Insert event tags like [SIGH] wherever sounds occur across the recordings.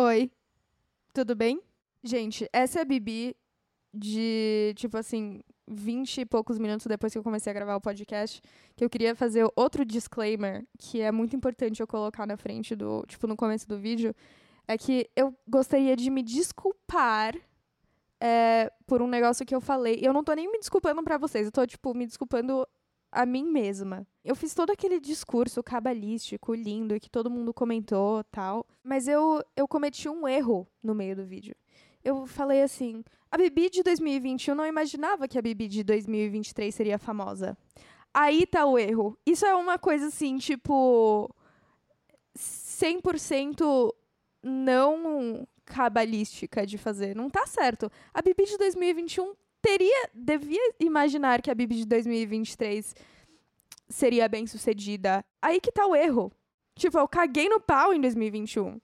Oi, tudo bem? Gente, essa é a Bibi de, tipo assim, vinte e poucos minutos depois que eu comecei a gravar o podcast, que eu queria fazer outro disclaimer, que é muito importante eu colocar na frente do, tipo, no começo do vídeo, é que eu gostaria de me desculpar é, por um negócio que eu falei. Eu não tô nem me desculpando pra vocês, eu tô, tipo, me desculpando a mim mesma. Eu fiz todo aquele discurso cabalístico, lindo, que todo mundo comentou tal. Mas eu, eu cometi um erro no meio do vídeo. Eu falei assim: a Bibi de 2021 não imaginava que a Bibi de 2023 seria famosa. Aí tá o erro. Isso é uma coisa assim, tipo. 100% não cabalística de fazer. Não tá certo. A Bibi de 2021 teria, devia imaginar que a Bibi de 2023 seria bem sucedida. Aí que tá o erro. Tipo, eu caguei no pau em 2021.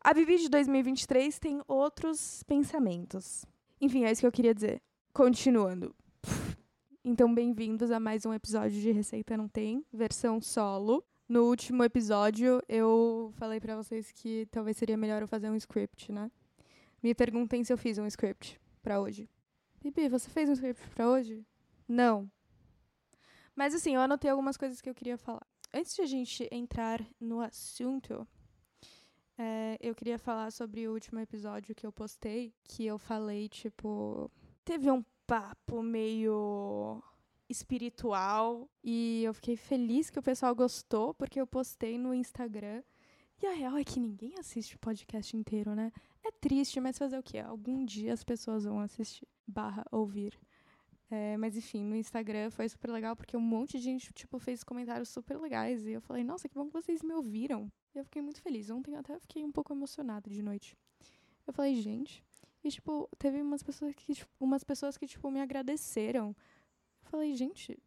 A Bibi de 2023 tem outros pensamentos. Enfim, é isso que eu queria dizer. Continuando. Então, bem-vindos a mais um episódio de Receita Não Tem, versão solo. No último episódio, eu falei para vocês que talvez seria melhor eu fazer um script, né? Me perguntem se eu fiz um script para hoje. Bibi, você fez um script para hoje? Não. Mas assim, eu anotei algumas coisas que eu queria falar. Antes de a gente entrar no assunto, é, eu queria falar sobre o último episódio que eu postei, que eu falei, tipo. Teve um papo meio espiritual e eu fiquei feliz que o pessoal gostou, porque eu postei no Instagram. E a real é que ninguém assiste o podcast inteiro, né? É triste, mas fazer o quê? Algum dia as pessoas vão assistir barra ouvir. É, mas enfim, no Instagram foi super legal porque um monte de gente, tipo, fez comentários super legais. E eu falei, nossa, que bom que vocês me ouviram. E eu fiquei muito feliz. Ontem até fiquei um pouco emocionada de noite. Eu falei, gente. E, tipo, teve umas pessoas que, tipo, umas pessoas que, tipo, me agradeceram. Eu falei, gente,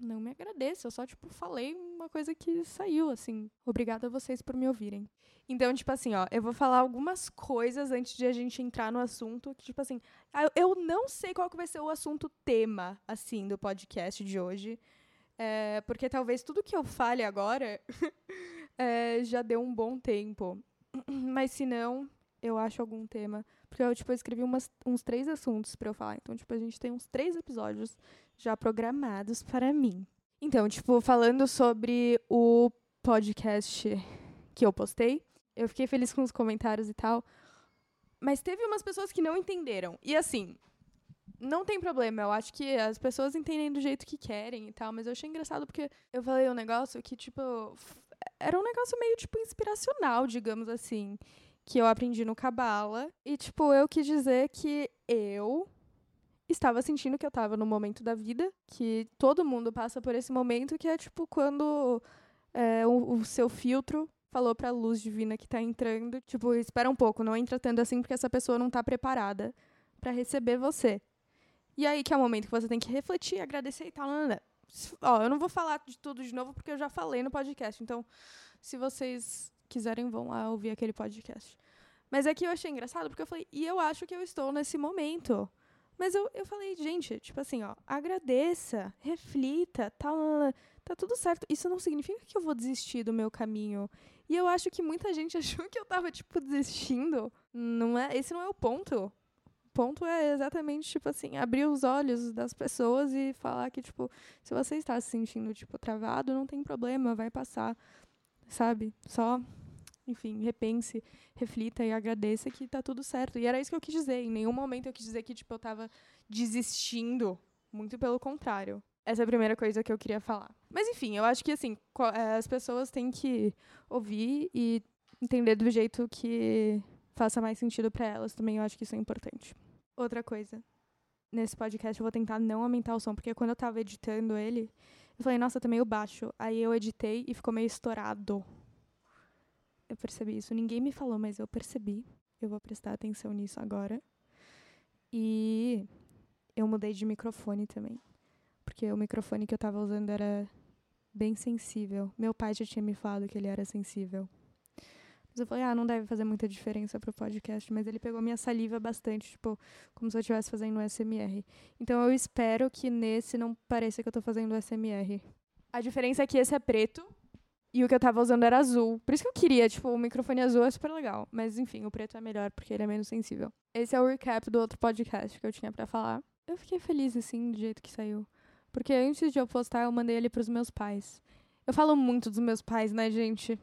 não me agradeço. Eu só, tipo, falei uma coisa que saiu, assim. Obrigada a vocês por me ouvirem. Então, tipo assim, ó, eu vou falar algumas coisas antes de a gente entrar no assunto. Que, tipo assim, eu não sei qual que vai ser o assunto tema, assim, do podcast de hoje. É, porque talvez tudo que eu fale agora [LAUGHS] é, já deu um bom tempo. Mas se não, eu acho algum tema. Porque eu, tipo, eu escrevi umas, uns três assuntos para eu falar. Então, tipo, a gente tem uns três episódios já programados para mim. Então, tipo, falando sobre o podcast que eu postei, eu fiquei feliz com os comentários e tal. Mas teve umas pessoas que não entenderam. E assim, não tem problema. Eu acho que as pessoas entendem do jeito que querem e tal. Mas eu achei engraçado porque eu falei um negócio que, tipo, era um negócio meio, tipo, inspiracional, digamos assim. Que eu aprendi no Cabala. E, tipo, eu quis dizer que eu estava sentindo que eu estava no momento da vida, que todo mundo passa por esse momento, que é tipo quando é, o, o, seu filtro falou para a luz divina que está entrando, tipo, espera um pouco, não entra tanto assim porque essa pessoa não está preparada para receber você. E aí que é o momento que você tem que refletir, agradecer e tal. Não, não, não. Ó, eu não vou falar de tudo de novo porque eu já falei no podcast. Então, se vocês quiserem, vão lá ouvir aquele podcast. Mas é que eu achei engraçado porque eu falei, e eu acho que eu estou nesse momento. Mas eu, eu falei, gente, tipo assim, ó, agradeça, reflita, tal, tá tudo certo. Isso não significa que eu vou desistir do meu caminho. E eu acho que muita gente [LAUGHS] achou que eu tava, tipo, desistindo. Não é, esse não é o ponto. O ponto é exatamente, tipo assim, abrir os olhos das pessoas e falar que, tipo, se você está se sentindo, tipo, travado, não tem problema, vai passar, sabe? Só enfim, repense, reflita e agradeça que tá tudo certo. E era isso que eu quis dizer. Em nenhum momento eu quis dizer que, tipo, eu tava desistindo. Muito pelo contrário. Essa é a primeira coisa que eu queria falar. Mas, enfim, eu acho que, assim, eh, as pessoas têm que ouvir e entender do jeito que faça mais sentido para elas também. Eu acho que isso é importante. Outra coisa. Nesse podcast eu vou tentar não aumentar o som, porque quando eu tava editando ele, eu falei, nossa, tá meio baixo. Aí eu editei e ficou meio estourado. Eu percebi isso. Ninguém me falou, mas eu percebi. Eu vou prestar atenção nisso agora. E eu mudei de microfone também. Porque o microfone que eu estava usando era bem sensível. Meu pai já tinha me falado que ele era sensível. Mas eu falei, ah, não deve fazer muita diferença pro podcast. Mas ele pegou minha saliva bastante, tipo, como se eu estivesse fazendo SMR. Então eu espero que nesse não pareça que eu tô fazendo SMR. A diferença é que esse é preto E o que eu tava usando era azul. Por isso que eu queria, tipo, o microfone azul é super legal. Mas enfim, o preto é melhor porque ele é menos sensível. Esse é o recap do outro podcast que eu tinha para falar. Eu fiquei feliz, assim, do jeito que saiu. Porque antes de eu postar, eu mandei ele pros meus pais. Eu falo muito dos meus pais, né, gente?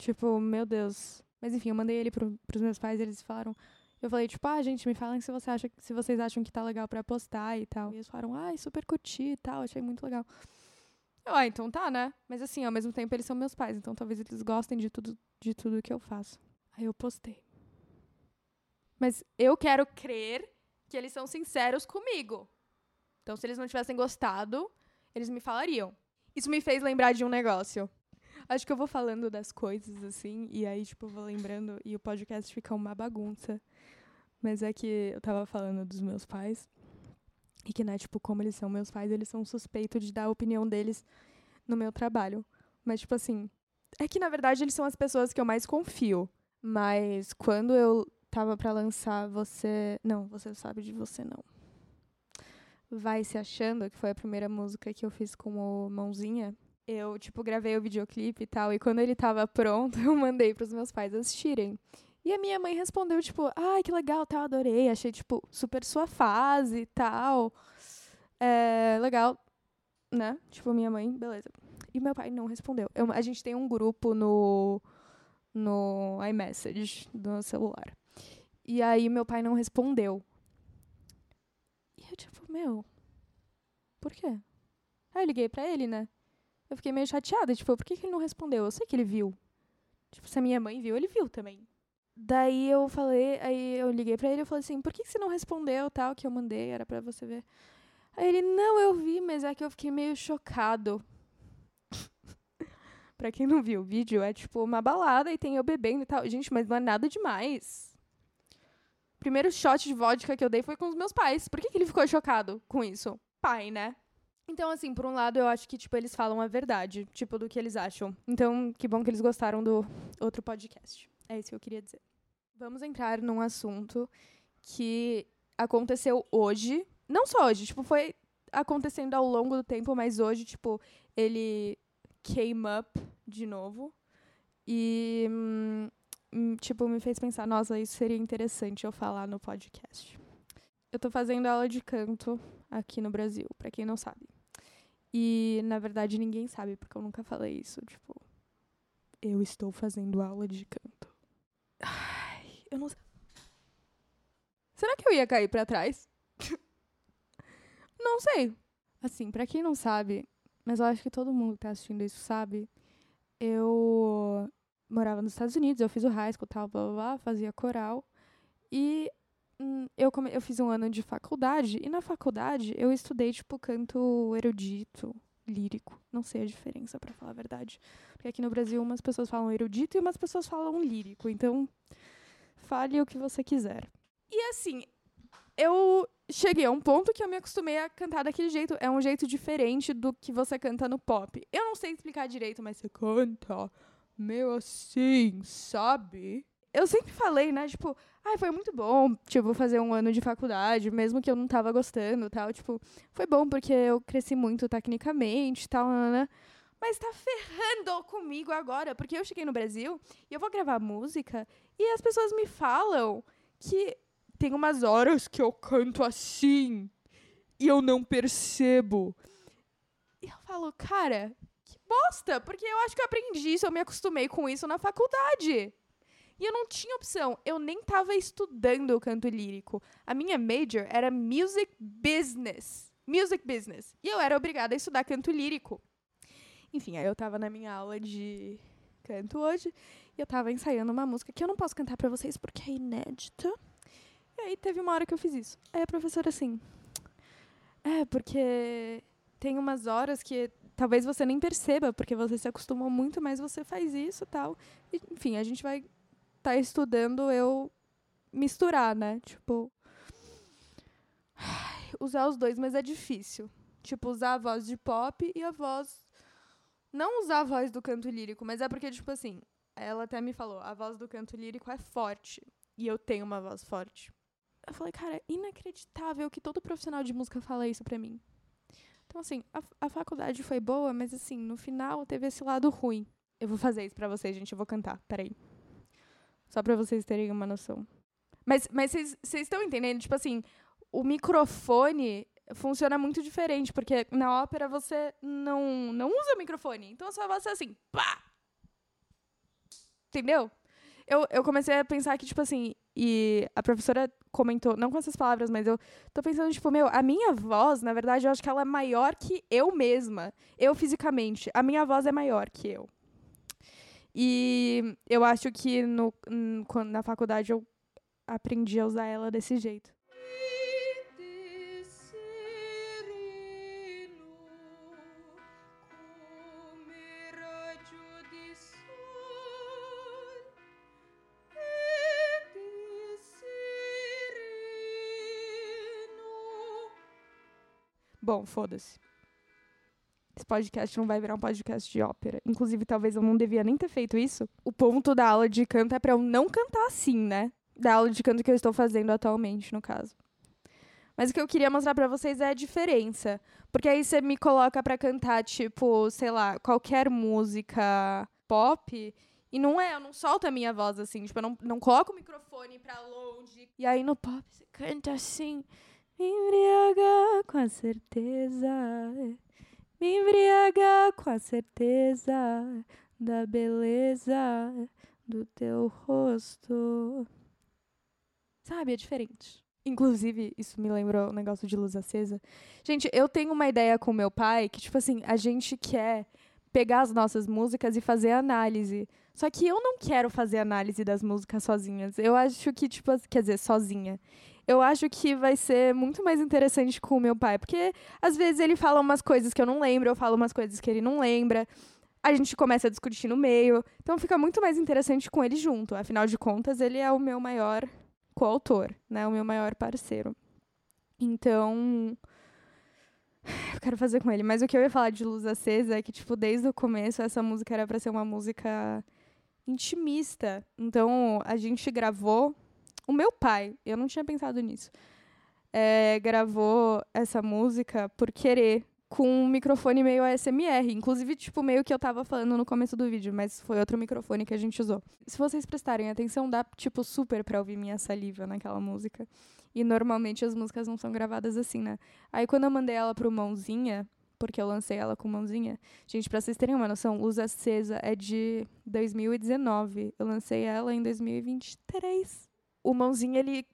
Tipo, meu Deus. Mas enfim, eu mandei ele pro, pros meus pais eles falaram. Eu falei, tipo, ah, gente, me falem se, você acha, se vocês acham que tá legal pra postar e tal. E eles falaram, ai, super curti e tal, achei muito legal. Eu, ah, então tá, né? Mas assim, ao mesmo tempo eles são meus pais, então talvez eles gostem de tudo, de tudo que eu faço. Aí eu postei. Mas eu quero crer que eles são sinceros comigo. Então, se eles não tivessem gostado, eles me falariam. Isso me fez lembrar de um negócio. Acho que eu vou falando das coisas, assim, e aí, tipo, vou lembrando, e o podcast fica uma bagunça. Mas é que eu tava falando dos meus pais. E que, né, tipo, como eles são meus pais, eles são suspeitos de dar a opinião deles no meu trabalho. Mas, tipo assim, é que na verdade eles são as pessoas que eu mais confio. Mas quando eu tava para lançar você. Não, você sabe de você não. Vai se achando, que foi a primeira música que eu fiz com o Mãozinha. Eu, tipo, gravei o videoclipe e tal. E quando ele tava pronto, [LAUGHS] eu mandei pros meus pais assistirem. E a minha mãe respondeu, tipo, ai, que legal, tal, adorei. Achei, tipo, super sua fase e tal. É, legal, né? Tipo, minha mãe, beleza. E meu pai não respondeu. Eu, a gente tem um grupo no, no iMessage do celular. E aí meu pai não respondeu. E eu, tipo, meu, por quê? Aí eu liguei pra ele, né? Eu fiquei meio chateada, tipo, por que, que ele não respondeu? Eu sei que ele viu. Tipo, se a minha mãe viu, ele viu também. Daí eu falei, aí eu liguei pra ele e falei assim, por que, que você não respondeu tal que eu mandei? Era pra você ver. Aí ele, não, eu vi, mas é que eu fiquei meio chocado. [LAUGHS] pra quem não viu o vídeo, é tipo uma balada e tem eu bebendo e tal. Gente, mas não é nada demais. O primeiro shot de vodka que eu dei foi com os meus pais. Por que, que ele ficou chocado com isso? Pai, né? Então, assim, por um lado, eu acho que, tipo, eles falam a verdade, tipo, do que eles acham. Então, que bom que eles gostaram do outro podcast. É isso que eu queria dizer. Vamos entrar num assunto que aconteceu hoje. Não só hoje, tipo, foi acontecendo ao longo do tempo, mas hoje, tipo, ele came up de novo. E, hum, tipo, me fez pensar, nossa, isso seria interessante eu falar no podcast. Eu tô fazendo aula de canto aqui no Brasil, para quem não sabe. E, na verdade, ninguém sabe, porque eu nunca falei isso. Tipo, eu estou fazendo aula de canto. Ai, eu não. Será que eu ia cair para trás? [LAUGHS] não sei. Assim, para quem não sabe, mas eu acho que todo mundo que tá assistindo isso sabe, eu morava nos Estados Unidos, eu fiz o high school, tal, blá, blá, blá fazia coral. E eu, come... eu fiz um ano de faculdade, e na faculdade eu estudei, tipo, canto erudito, lírico. Não sei a diferença, para falar a verdade. Porque aqui no Brasil umas pessoas falam erudito e umas pessoas falam lírico. Então, fale o que você quiser. E assim, eu cheguei a um ponto que eu me acostumei a cantar daquele jeito. É um jeito diferente do que você canta no pop. Eu não sei explicar direito, mas você canta meio assim, sabe? Eu sempre falei, né, tipo, ai, foi muito bom, tipo, fazer um ano de faculdade, mesmo que eu não tava gostando tal. Tipo, foi bom porque eu cresci muito tecnicamente tal, né? mas tá ferrando comigo agora, porque eu cheguei no Brasil e eu vou gravar música e as pessoas me falam que tem umas horas que eu canto assim e eu não percebo. E eu falo, cara, que bosta, porque eu acho que eu aprendi isso, eu me acostumei com isso na faculdade. E eu não tinha opção, eu nem tava estudando o canto lírico. A minha major era music business. Music business. E eu era obrigada a estudar canto lírico. Enfim, aí eu tava na minha aula de canto hoje e eu tava ensaiando uma música que eu não posso cantar para vocês porque é inédita. E aí teve uma hora que eu fiz isso. Aí a professora assim: "É, porque tem umas horas que talvez você nem perceba, porque você se acostumou muito, mas você faz isso, tal". E, enfim, a gente vai tá estudando eu misturar, né? Tipo, usar os dois, mas é difícil. Tipo, usar a voz de pop e a voz não usar a voz do canto lírico, mas é porque, tipo assim, ela até me falou, a voz do canto lírico é forte. E eu tenho uma voz forte. Eu falei, cara, é inacreditável que todo profissional de música fala isso pra mim. Então, assim, a, a faculdade foi boa, mas, assim, no final teve esse lado ruim. Eu vou fazer isso pra vocês, gente. Eu vou cantar. Peraí. Só pra vocês terem uma noção. Mas vocês estão entendendo? Tipo assim, o microfone funciona muito diferente, porque na ópera você não, não usa microfone. Então a sua voz é assim, pá! Entendeu? Eu, eu comecei a pensar que, tipo assim, e a professora comentou, não com essas palavras, mas eu tô pensando, tipo, meu, a minha voz, na verdade, eu acho que ela é maior que eu mesma. Eu fisicamente. A minha voz é maior que eu. E eu acho que no, na faculdade eu aprendi a usar ela desse jeito. Bom, foda-se. Esse podcast não vai virar um podcast de ópera. Inclusive, talvez eu não devia nem ter feito isso. O ponto da aula de canto é pra eu não cantar assim, né? Da aula de canto que eu estou fazendo atualmente, no caso. Mas o que eu queria mostrar para vocês é a diferença. Porque aí você me coloca para cantar, tipo, sei lá, qualquer música pop. E não é, eu não solto a minha voz assim. Tipo, eu não, não coloco o microfone pra longe. E aí no pop você canta assim. Me embriagar com a certeza. Me embriagar com a certeza da beleza do teu rosto. Sabe, é diferente. Inclusive, isso me lembrou o negócio de luz acesa. Gente, eu tenho uma ideia com meu pai que, tipo assim, a gente quer pegar as nossas músicas e fazer análise. Só que eu não quero fazer análise das músicas sozinhas. Eu acho que, tipo, quer dizer, sozinha eu acho que vai ser muito mais interessante com o meu pai, porque às vezes ele fala umas coisas que eu não lembro, eu falo umas coisas que ele não lembra. A gente começa a discutir no meio, então fica muito mais interessante com ele junto. Afinal de contas, ele é o meu maior coautor, né? O meu maior parceiro. Então, [SIGHS] eu quero fazer com ele. Mas o que eu ia falar de Luz Acesa é que, tipo, desde o começo, essa música era para ser uma música intimista. Então, a gente gravou o meu pai, eu não tinha pensado nisso, é, gravou essa música por querer, com um microfone meio ASMR. Inclusive, tipo, meio que eu tava falando no começo do vídeo, mas foi outro microfone que a gente usou. Se vocês prestarem atenção, dá, tipo, super pra ouvir minha saliva naquela música. E normalmente as músicas não são gravadas assim, né? Aí quando eu mandei ela pro Mãozinha, porque eu lancei ela com Mãozinha, gente, pra vocês terem uma noção, Luz Acesa é de 2019. Eu lancei ela em 2023 o Mãozinho, ele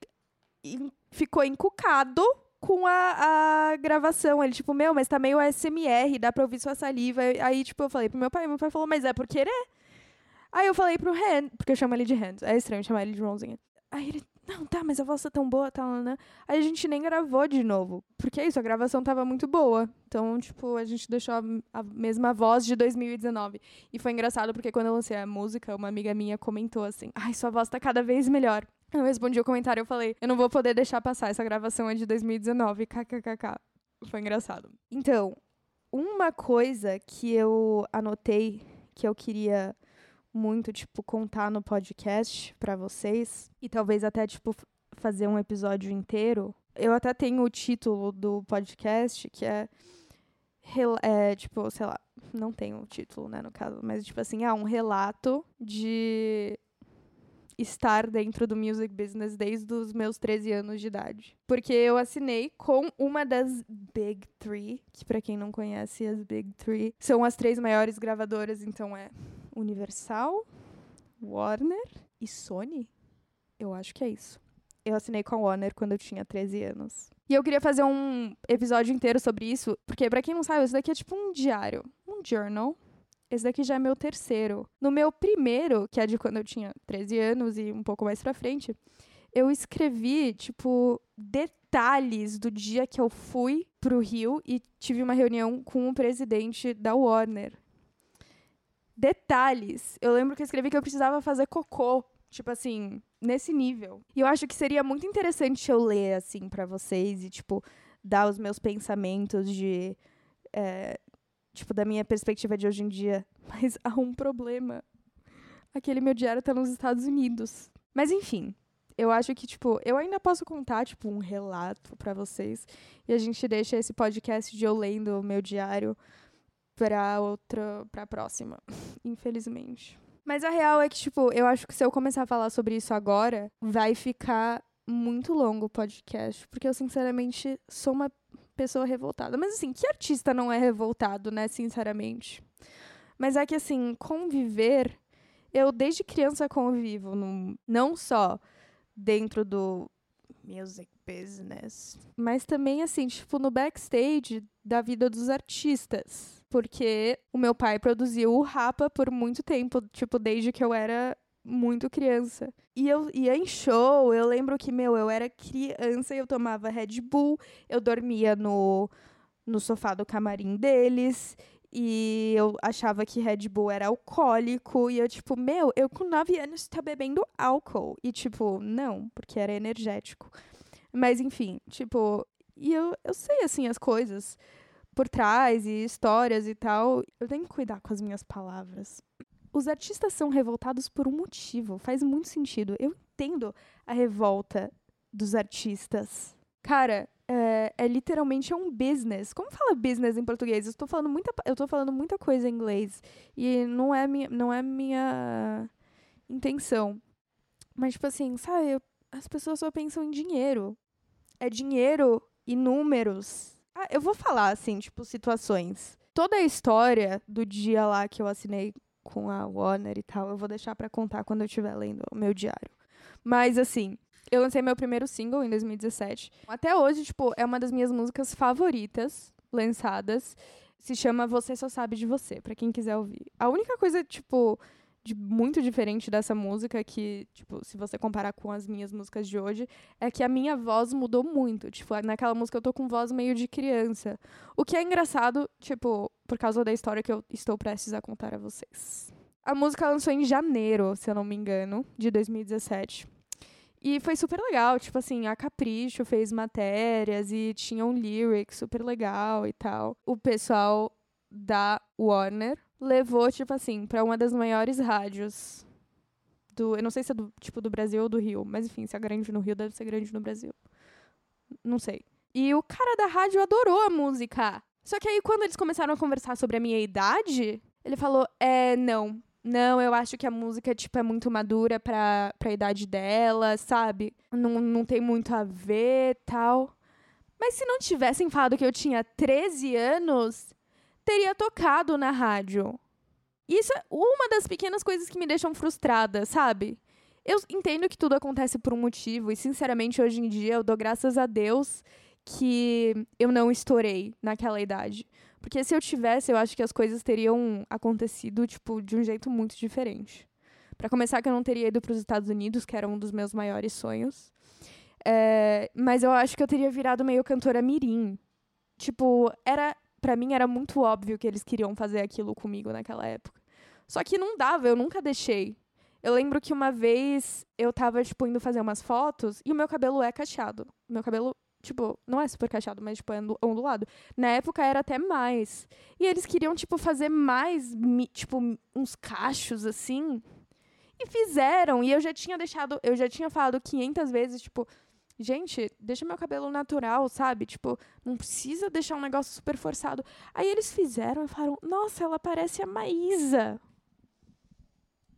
ficou encucado com a, a gravação. Ele, tipo, meu, mas tá meio ASMR, dá pra ouvir sua saliva. Aí, tipo, eu falei pro meu pai, meu pai falou, mas é por querer? Aí eu falei pro Hand, porque eu chamo ele de Hand, é estranho chamar ele de Mãozinha. Aí ele, não, tá, mas a voz tá tão boa, tá, né? Aí a gente nem gravou de novo, porque é isso, a gravação tava muito boa. Então, tipo, a gente deixou a mesma voz de 2019. E foi engraçado, porque quando eu lancei a música, uma amiga minha comentou assim, ai, sua voz tá cada vez melhor. Eu respondi o comentário, eu falei, eu não vou poder deixar passar, essa gravação é de 2019, kkkk. Foi engraçado. Então, uma coisa que eu anotei que eu queria muito, tipo, contar no podcast para vocês, e talvez até, tipo, fazer um episódio inteiro. Eu até tenho o título do podcast, que é, é tipo, sei lá, não tenho o título, né, no caso, mas, tipo assim, é um relato de estar dentro do music business desde os meus 13 anos de idade. Porque eu assinei com uma das Big Three, que para quem não conhece, as Big Three são as três maiores gravadoras, então é Universal, Warner e Sony. Eu acho que é isso. Eu assinei com a Warner quando eu tinha 13 anos. E eu queria fazer um episódio inteiro sobre isso, porque para quem não sabe, isso daqui é tipo um diário, um journal esse daqui já é meu terceiro. No meu primeiro, que é de quando eu tinha 13 anos e um pouco mais pra frente, eu escrevi, tipo, detalhes do dia que eu fui pro Rio e tive uma reunião com o presidente da Warner. Detalhes. Eu lembro que eu escrevi que eu precisava fazer cocô. Tipo assim, nesse nível. E eu acho que seria muito interessante eu ler, assim, para vocês e, tipo, dar os meus pensamentos de. É, tipo, da minha perspectiva de hoje em dia. [LAUGHS] Mas há um problema. Aquele meu diário tá nos Estados Unidos. Mas enfim, eu acho que, tipo, eu ainda posso contar, tipo, um relato para vocês. E a gente deixa esse podcast de eu lendo o meu diário pra outra, pra próxima, [LAUGHS] infelizmente. Mas a real é que, tipo, eu acho que se eu começar a falar sobre isso agora, vai ficar muito longo o podcast, porque eu sinceramente sou uma pessoa revoltada. Mas assim, que artista não é revoltado, né, sinceramente? Mas é que assim, conviver, eu desde criança convivo, não só dentro do music business, mas também assim, tipo, no backstage da vida dos artistas. Porque o meu pai produziu o Rapa por muito tempo, tipo, desde que eu era muito criança. E eu ia em show, eu lembro que, meu, eu era criança e eu tomava Red Bull, eu dormia no, no sofá do camarim deles. E eu achava que Red Bull era alcoólico. E eu, tipo, meu, eu com 9 anos tá bebendo álcool. E, tipo, não, porque era energético. Mas, enfim, tipo, e eu, eu sei, assim, as coisas por trás e histórias e tal. Eu tenho que cuidar com as minhas palavras. Os artistas são revoltados por um motivo. Faz muito sentido. Eu entendo a revolta dos artistas. Cara, é, é, literalmente é um business. Como fala business em português? Eu estou falando muita, eu tô falando muita coisa em inglês e não é minha, não é minha intenção. Mas tipo assim, sabe, as pessoas só pensam em dinheiro. É dinheiro e números. Ah, eu vou falar assim, tipo situações. Toda a história do dia lá que eu assinei com a Warner e tal, eu vou deixar para contar quando eu estiver lendo o meu diário. Mas assim, eu lancei meu primeiro single em 2017. Até hoje, tipo, é uma das minhas músicas favoritas lançadas. Se chama Você Só Sabe de Você, para quem quiser ouvir. A única coisa, tipo, de muito diferente dessa música que, tipo, se você comparar com as minhas músicas de hoje, é que a minha voz mudou muito. Tipo, naquela música eu tô com voz meio de criança. O que é engraçado, tipo, por causa da história que eu estou prestes a contar a vocês. A música lançou em janeiro, se eu não me engano, de 2017. E foi super legal, tipo assim, a Capricho fez matérias e tinha um lyric super legal e tal. O pessoal da Warner levou, tipo assim, para uma das maiores rádios do, eu não sei se é do, tipo do Brasil ou do Rio, mas enfim, se é grande no Rio, deve ser grande no Brasil. Não sei. E o cara da rádio adorou a música. Só que aí quando eles começaram a conversar sobre a minha idade, ele falou: "É, não, não, eu acho que a música, tipo, é muito madura pra, pra idade dela, sabe? Não, não tem muito a ver tal. Mas se não tivessem falado que eu tinha 13 anos, teria tocado na rádio. Isso é uma das pequenas coisas que me deixam frustrada, sabe? Eu entendo que tudo acontece por um motivo, e sinceramente, hoje em dia, eu dou graças a Deus que eu não estourei naquela idade. Porque se eu tivesse, eu acho que as coisas teriam acontecido, tipo, de um jeito muito diferente. Para começar, que eu não teria ido para os Estados Unidos, que era um dos meus maiores sonhos. É, mas eu acho que eu teria virado meio cantora mirim. Tipo, era para mim era muito óbvio que eles queriam fazer aquilo comigo naquela época. Só que não dava, eu nunca deixei. Eu lembro que uma vez eu tava, tipo, indo fazer umas fotos e o meu cabelo é cacheado. Meu cabelo Tipo, não é super cacheado, mas, tipo, é ondulado. Na época era até mais. E eles queriam, tipo, fazer mais, tipo, uns cachos, assim. E fizeram. E eu já tinha deixado, eu já tinha falado 500 vezes, tipo, gente, deixa meu cabelo natural, sabe? Tipo, não precisa deixar um negócio super forçado. Aí eles fizeram e falaram, nossa, ela parece a Maísa.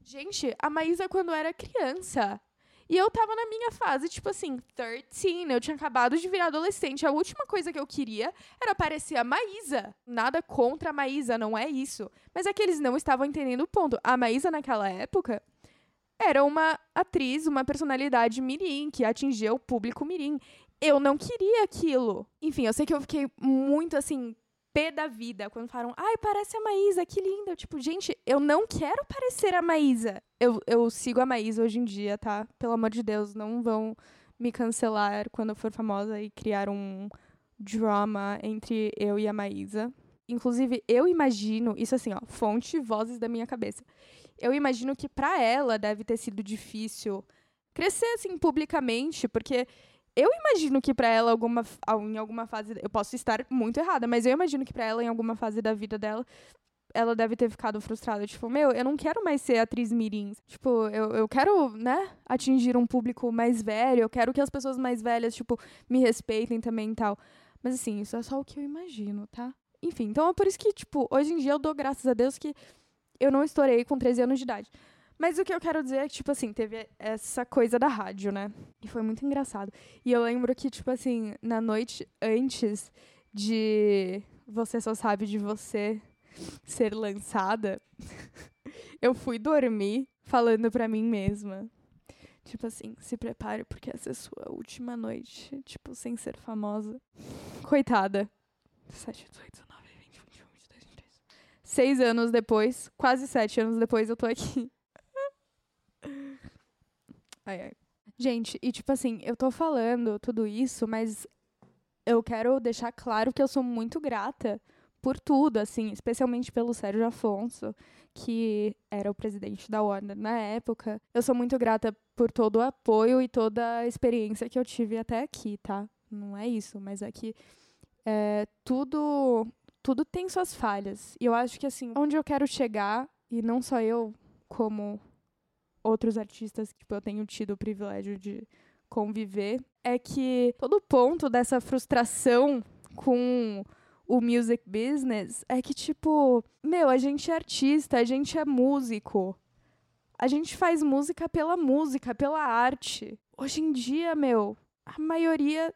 Gente, a Maísa quando era criança. E eu tava na minha fase, tipo assim, 13. Eu tinha acabado de virar adolescente. A última coisa que eu queria era parecer a Maísa. Nada contra a Maísa, não é isso. Mas é que eles não estavam entendendo o ponto. A Maísa, naquela época, era uma atriz, uma personalidade mirim, que atingia o público mirim. Eu não queria aquilo. Enfim, eu sei que eu fiquei muito assim, pé da vida quando falaram, ai, parece a Maísa, que linda. Eu, tipo, gente, eu não quero parecer a Maísa. Eu, eu sigo a Maísa hoje em dia, tá? Pelo amor de Deus, não vão me cancelar quando eu for famosa e criar um drama entre eu e a Maísa. Inclusive, eu imagino, isso assim, ó, fonte, vozes da minha cabeça. Eu imagino que para ela deve ter sido difícil crescer assim publicamente, porque eu imagino que para ela, alguma, em alguma fase. Eu posso estar muito errada, mas eu imagino que para ela, em alguma fase da vida dela, ela deve ter ficado frustrada. Tipo, meu, eu não quero mais ser atriz mirim. Tipo, eu, eu quero, né, atingir um público mais velho. Eu quero que as pessoas mais velhas, tipo, me respeitem também e tal. Mas assim, isso é só o que eu imagino, tá? Enfim, então é por isso que, tipo, hoje em dia eu dou graças a Deus que eu não estourei com 13 anos de idade. Mas o que eu quero dizer é que, tipo assim, teve essa coisa da rádio, né? E foi muito engraçado. E eu lembro que, tipo assim, na noite antes de Você Só Sabe de Você ser lançada, [LAUGHS] eu fui dormir falando pra mim mesma. Tipo assim, se prepare porque essa é a sua última noite, tipo, sem ser famosa. Coitada. 7, 18, Seis anos depois, quase sete anos depois, eu tô aqui. ai, ai. Gente, e tipo assim, eu tô falando tudo isso, mas eu quero deixar claro que eu sou muito grata por tudo, assim, especialmente pelo Sérgio Afonso, que era o presidente da Warner na época. Eu sou muito grata por todo o apoio e toda a experiência que eu tive até aqui, tá? Não é isso, mas é que é, tudo, tudo tem suas falhas. E eu acho que, assim, onde eu quero chegar, e não só eu, como outros artistas que tipo, eu tenho tido o privilégio de conviver, é que todo ponto dessa frustração com o music business é que, tipo, meu, a gente é artista, a gente é músico. A gente faz música pela música, pela arte. Hoje em dia, meu, a maioria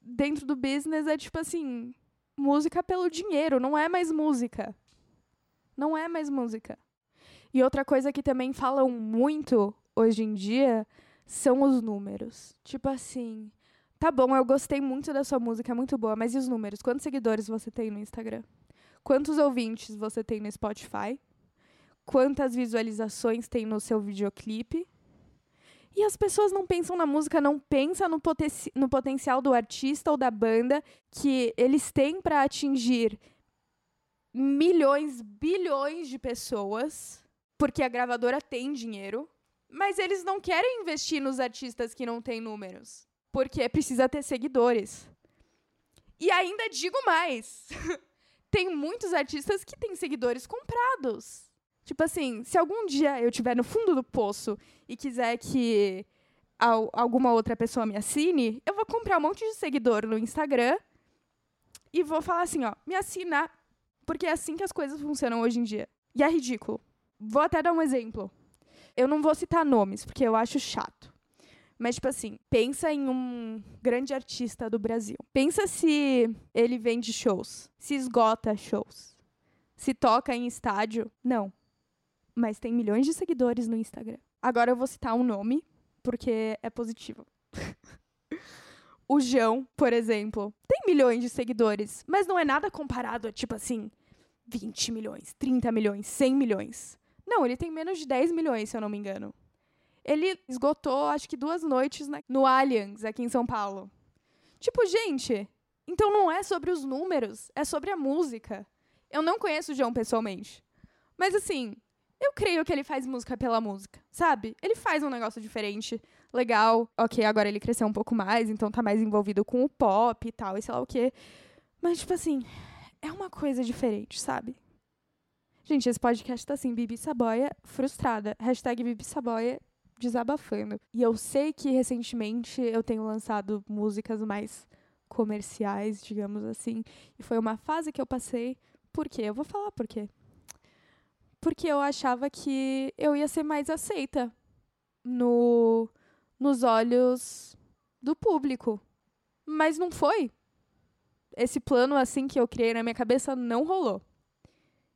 dentro do business é tipo assim, música pelo dinheiro, não é mais música. Não é mais música. E outra coisa que também falam muito hoje em dia são os números. Tipo assim, Tá bom, eu gostei muito da sua música, é muito boa, mas e os números? Quantos seguidores você tem no Instagram? Quantos ouvintes você tem no Spotify? Quantas visualizações tem no seu videoclipe? E as pessoas não pensam na música, não pensam no, poten no potencial do artista ou da banda que eles têm para atingir milhões, bilhões de pessoas, porque a gravadora tem dinheiro, mas eles não querem investir nos artistas que não têm números porque precisa ter seguidores. E ainda digo mais: [LAUGHS] tem muitos artistas que têm seguidores comprados. Tipo assim, se algum dia eu estiver no fundo do poço e quiser que al alguma outra pessoa me assine, eu vou comprar um monte de seguidor no Instagram e vou falar assim, ó, me assina, porque é assim que as coisas funcionam hoje em dia. E é ridículo. Vou até dar um exemplo. Eu não vou citar nomes, porque eu acho chato. Mas, tipo assim, pensa em um grande artista do Brasil. Pensa se ele vende shows, se esgota shows, se toca em estádio. Não. Mas tem milhões de seguidores no Instagram. Agora eu vou citar um nome, porque é positivo. [LAUGHS] o João, por exemplo, tem milhões de seguidores, mas não é nada comparado a, tipo assim, 20 milhões, 30 milhões, 100 milhões. Não, ele tem menos de 10 milhões, se eu não me engano. Ele esgotou, acho que duas noites no Allianz, aqui em São Paulo. Tipo, gente, então não é sobre os números, é sobre a música. Eu não conheço o João pessoalmente. Mas assim, eu creio que ele faz música pela música, sabe? Ele faz um negócio diferente, legal. Ok, agora ele cresceu um pouco mais, então tá mais envolvido com o pop e tal, e sei lá o quê. Mas, tipo assim, é uma coisa diferente, sabe? Gente, esse podcast tá assim, Bibi Saboia frustrada. Hashtag Bibi Saboia desabafando. E eu sei que recentemente eu tenho lançado músicas mais comerciais, digamos assim, e foi uma fase que eu passei. Por quê? Eu vou falar por quê. Porque eu achava que eu ia ser mais aceita no nos olhos do público. Mas não foi. Esse plano assim que eu criei na minha cabeça não rolou.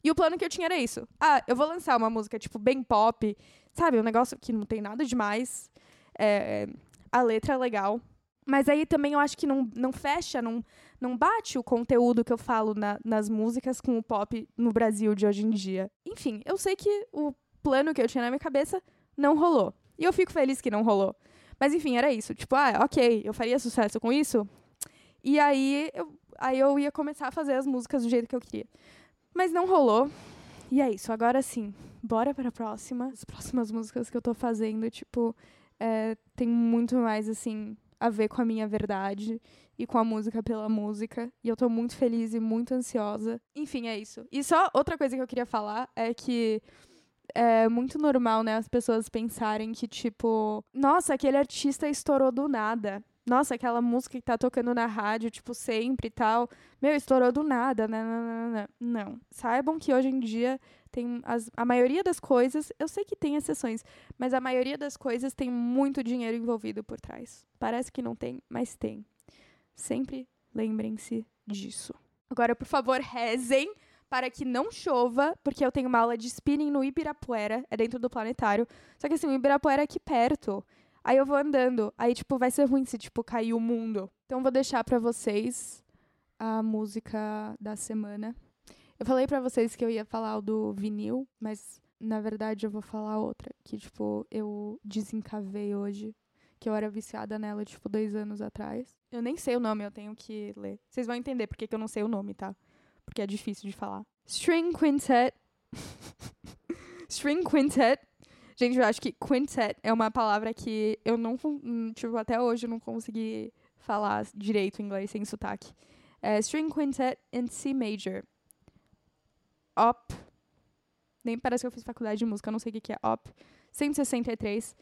E o plano que eu tinha era isso. Ah, eu vou lançar uma música, tipo, bem pop, sabe? Um negócio que não tem nada demais. É, a letra é legal. Mas aí também eu acho que não, não fecha, não, não bate o conteúdo que eu falo na, nas músicas com o pop no Brasil de hoje em dia. Enfim, eu sei que o plano que eu tinha na minha cabeça não rolou. E eu fico feliz que não rolou. Mas enfim, era isso. Tipo, ah, ok, eu faria sucesso com isso. E aí eu, aí eu ia começar a fazer as músicas do jeito que eu queria. Mas não rolou. E é isso. Agora sim, bora para a próxima. As próximas músicas que eu tô fazendo, tipo, é, tem muito mais, assim, a ver com a minha verdade e com a música pela música. E eu tô muito feliz e muito ansiosa. Enfim, é isso. E só outra coisa que eu queria falar é que é muito normal, né, as pessoas pensarem que, tipo, nossa, aquele artista estourou do nada. Nossa, aquela música que tá tocando na rádio, tipo, sempre e tal. Meu, estourou do nada, né? Não, não, não, não. Saibam que hoje em dia tem as, a maioria das coisas, eu sei que tem exceções, mas a maioria das coisas tem muito dinheiro envolvido por trás. Parece que não tem, mas tem. Sempre lembrem-se disso. Agora, por favor, rezem para que não chova, porque eu tenho uma aula de spinning no Ibirapuera, é dentro do planetário. Só que assim, o Ibirapuera é aqui perto. Aí eu vou andando. Aí, tipo, vai ser ruim se, tipo, cair o mundo. Então, vou deixar para vocês a música da semana. Eu falei para vocês que eu ia falar o do vinil, mas na verdade eu vou falar outra. Que, tipo, eu desencavei hoje. Que eu era viciada nela, tipo, dois anos atrás. Eu nem sei o nome, eu tenho que ler. Vocês vão entender porque que eu não sei o nome, tá? Porque é difícil de falar. String Quintet. [LAUGHS] String Quintet Gente, eu acho que quintet é uma palavra que eu não, hum, tipo, até hoje eu não consegui falar direito em inglês sem sotaque. É String Quintet in C Major. Op. Nem parece que eu fiz faculdade de música, eu não sei o que é Op. 163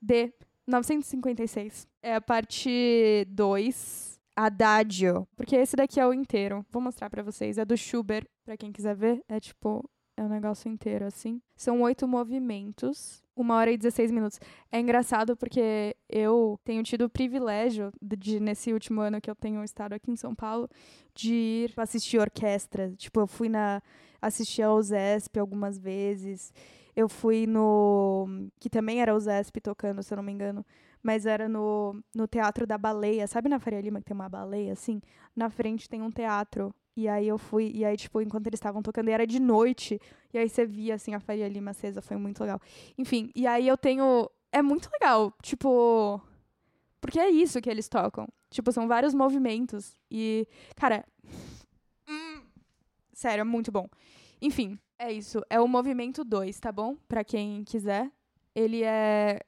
D 956. É a parte 2, Adagio. Porque esse daqui é o inteiro. Vou mostrar para vocês. É do Schubert, para quem quiser ver. É tipo é um negócio inteiro, assim. São oito movimentos, uma hora e 16 minutos. É engraçado porque eu tenho tido o privilégio de, nesse último ano que eu tenho estado aqui em São Paulo, de ir assistir orquestra. Tipo, eu fui na. assistir ao ZESP algumas vezes. Eu fui no. que também era o ZESP tocando, se eu não me engano. Mas era no, no Teatro da Baleia. Sabe na Faria Lima que tem uma baleia, assim? Na frente tem um teatro e aí eu fui, e aí, tipo, enquanto eles estavam tocando, e era de noite, e aí você via, assim, a Faria Lima acesa, foi muito legal. Enfim, e aí eu tenho. É muito legal, tipo. Porque é isso que eles tocam. Tipo, são vários movimentos. E, cara. Hum, sério, é muito bom. Enfim, é isso. É o movimento 2, tá bom? Pra quem quiser. Ele é.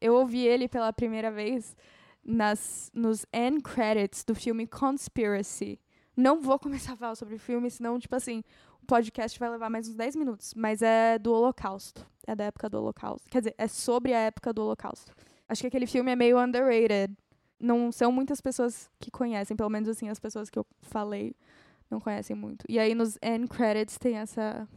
Eu ouvi ele pela primeira vez nas, nos end credits do filme Conspiracy não vou começar a falar sobre filme, senão, tipo assim, o podcast vai levar mais uns 10 minutos. Mas é do Holocausto. É da época do Holocausto. Quer dizer, é sobre a época do Holocausto. Acho que aquele filme é meio underrated. Não são muitas pessoas que conhecem, pelo menos assim, as pessoas que eu falei não conhecem muito. E aí nos end credits tem essa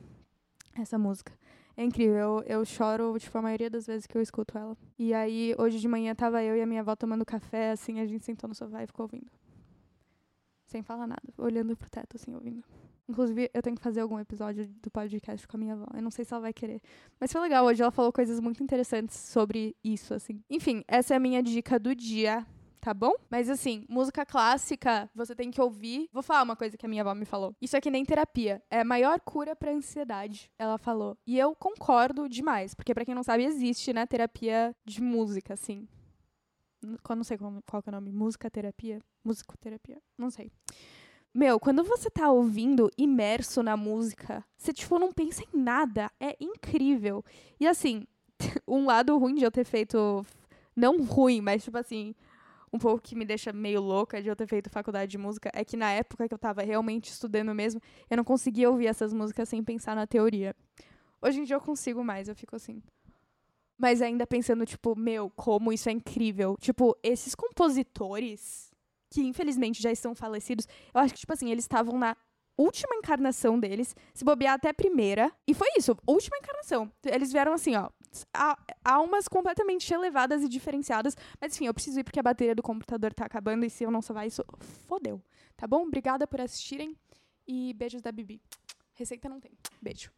essa música. É incrível, eu, eu choro, tipo, a maioria das vezes que eu escuto ela. E aí, hoje de manhã, tava eu e a minha avó tomando café, assim, a gente sentou no sofá e ficou ouvindo sem falar nada, olhando pro teto, assim, ouvindo. Inclusive, eu tenho que fazer algum episódio do podcast com a minha avó. Eu não sei se ela vai querer. Mas foi legal, hoje ela falou coisas muito interessantes sobre isso, assim. Enfim, essa é a minha dica do dia, tá bom? Mas assim, música clássica, você tem que ouvir. Vou falar uma coisa que a minha avó me falou. Isso é que nem terapia. É a maior cura pra ansiedade, ela falou. E eu concordo demais, porque para quem não sabe, existe, né, terapia de música, assim. Não sei qual, qual é o nome. Música terapia? Musicoterapia? Não sei. Meu, quando você tá ouvindo imerso na música, você, tipo, não pensa em nada. É incrível. E, assim, [LAUGHS] um lado ruim de eu ter feito. Não ruim, mas, tipo assim, um pouco que me deixa meio louca de eu ter feito faculdade de música é que na época que eu tava realmente estudando mesmo, eu não conseguia ouvir essas músicas sem pensar na teoria. Hoje em dia eu consigo mais, eu fico assim. Mas ainda pensando, tipo, meu, como isso é incrível. Tipo, esses compositores, que infelizmente já estão falecidos, eu acho que, tipo assim, eles estavam na última encarnação deles, se bobear até a primeira. E foi isso, última encarnação. Eles vieram assim, ó, almas completamente elevadas e diferenciadas. Mas enfim, eu preciso ir porque a bateria do computador tá acabando e se eu não salvar isso, fodeu. Tá bom? Obrigada por assistirem e beijos da Bibi. Receita não tem. Beijo.